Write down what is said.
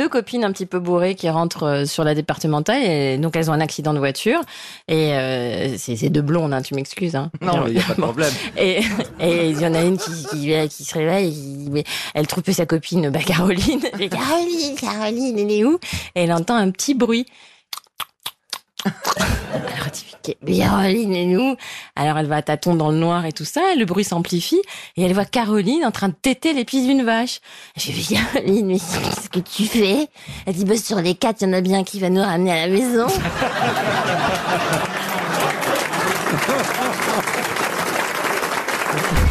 deux copines un petit peu bourrées qui rentrent euh, sur la départementale et donc elles ont un accident de voiture et euh, c'est deux blondes, hein, tu m'excuses. Hein. Non, il n'y a pas de problème. Et il y en a une qui, qui, qui se réveille, qui- elle trouve sa copine, bah Caroline. Et Caroline, Caroline, elle est où? Et elle entend un petit bruit. Alors dit, mais Caroline est où Alors elle va à tâtons dans le noir et tout ça, le bruit s'amplifie et elle voit Caroline en train de téter les d'une vache. Je dis Caroline, mais qu'est-ce que tu fais? Elle dit bah sur les quatre, il y en a bien qui va nous ramener à la maison.